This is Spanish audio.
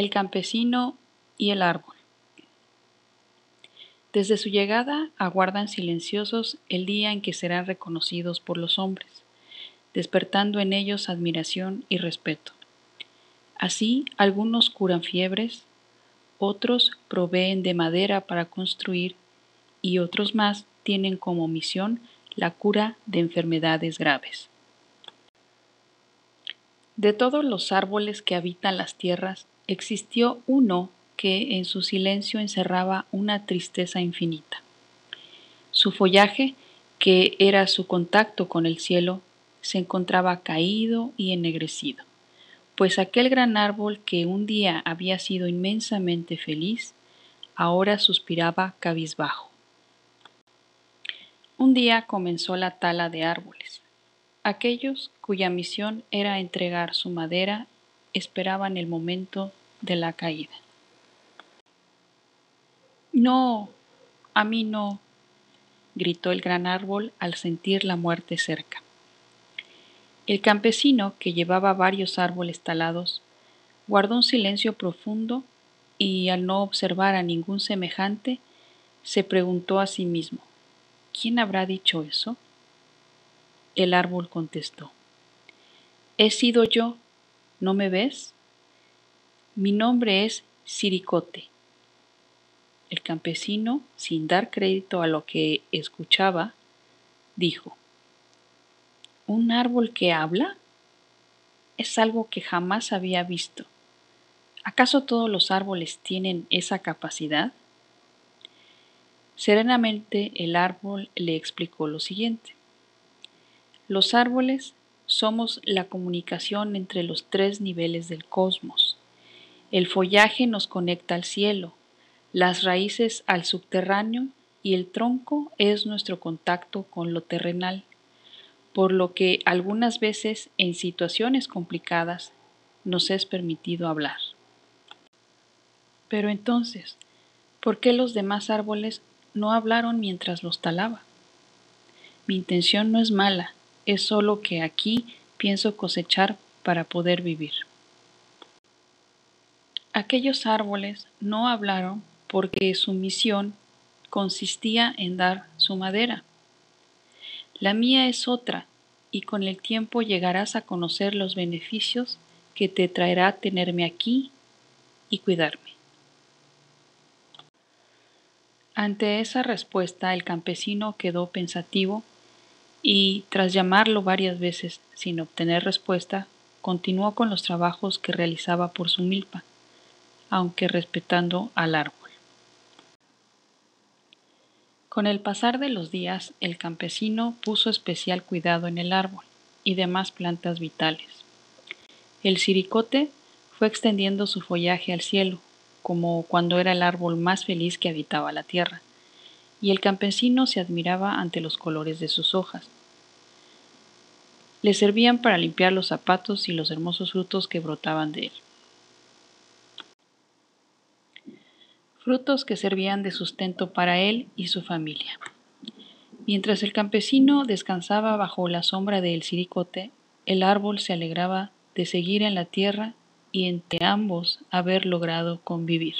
El campesino y el árbol. Desde su llegada aguardan silenciosos el día en que serán reconocidos por los hombres, despertando en ellos admiración y respeto. Así, algunos curan fiebres, otros proveen de madera para construir y otros más tienen como misión la cura de enfermedades graves. De todos los árboles que habitan las tierras, existió uno que en su silencio encerraba una tristeza infinita. Su follaje, que era su contacto con el cielo, se encontraba caído y ennegrecido, pues aquel gran árbol que un día había sido inmensamente feliz, ahora suspiraba cabizbajo. Un día comenzó la tala de árboles. Aquellos cuya misión era entregar su madera esperaban el momento de la caída. No, a mí no, gritó el gran árbol al sentir la muerte cerca. El campesino, que llevaba varios árboles talados, guardó un silencio profundo y al no observar a ningún semejante, se preguntó a sí mismo, ¿quién habrá dicho eso? El árbol contestó, He sido yo, ¿no me ves? Mi nombre es Siricote. El campesino, sin dar crédito a lo que escuchaba, dijo, ¿Un árbol que habla? Es algo que jamás había visto. ¿Acaso todos los árboles tienen esa capacidad? Serenamente el árbol le explicó lo siguiente. Los árboles somos la comunicación entre los tres niveles del cosmos. El follaje nos conecta al cielo, las raíces al subterráneo y el tronco es nuestro contacto con lo terrenal, por lo que algunas veces en situaciones complicadas nos es permitido hablar. Pero entonces, ¿por qué los demás árboles no hablaron mientras los talaba? Mi intención no es mala, es solo que aquí pienso cosechar para poder vivir. Aquellos árboles no hablaron porque su misión consistía en dar su madera. La mía es otra, y con el tiempo llegarás a conocer los beneficios que te traerá tenerme aquí y cuidarme. Ante esa respuesta el campesino quedó pensativo y, tras llamarlo varias veces sin obtener respuesta, continuó con los trabajos que realizaba por su milpa, aunque respetando al árbol. Con el pasar de los días, el campesino puso especial cuidado en el árbol y demás plantas vitales. El siricote fue extendiendo su follaje al cielo, como cuando era el árbol más feliz que habitaba la tierra y el campesino se admiraba ante los colores de sus hojas. Le servían para limpiar los zapatos y los hermosos frutos que brotaban de él. Frutos que servían de sustento para él y su familia. Mientras el campesino descansaba bajo la sombra del siricote, el árbol se alegraba de seguir en la tierra y entre ambos haber logrado convivir.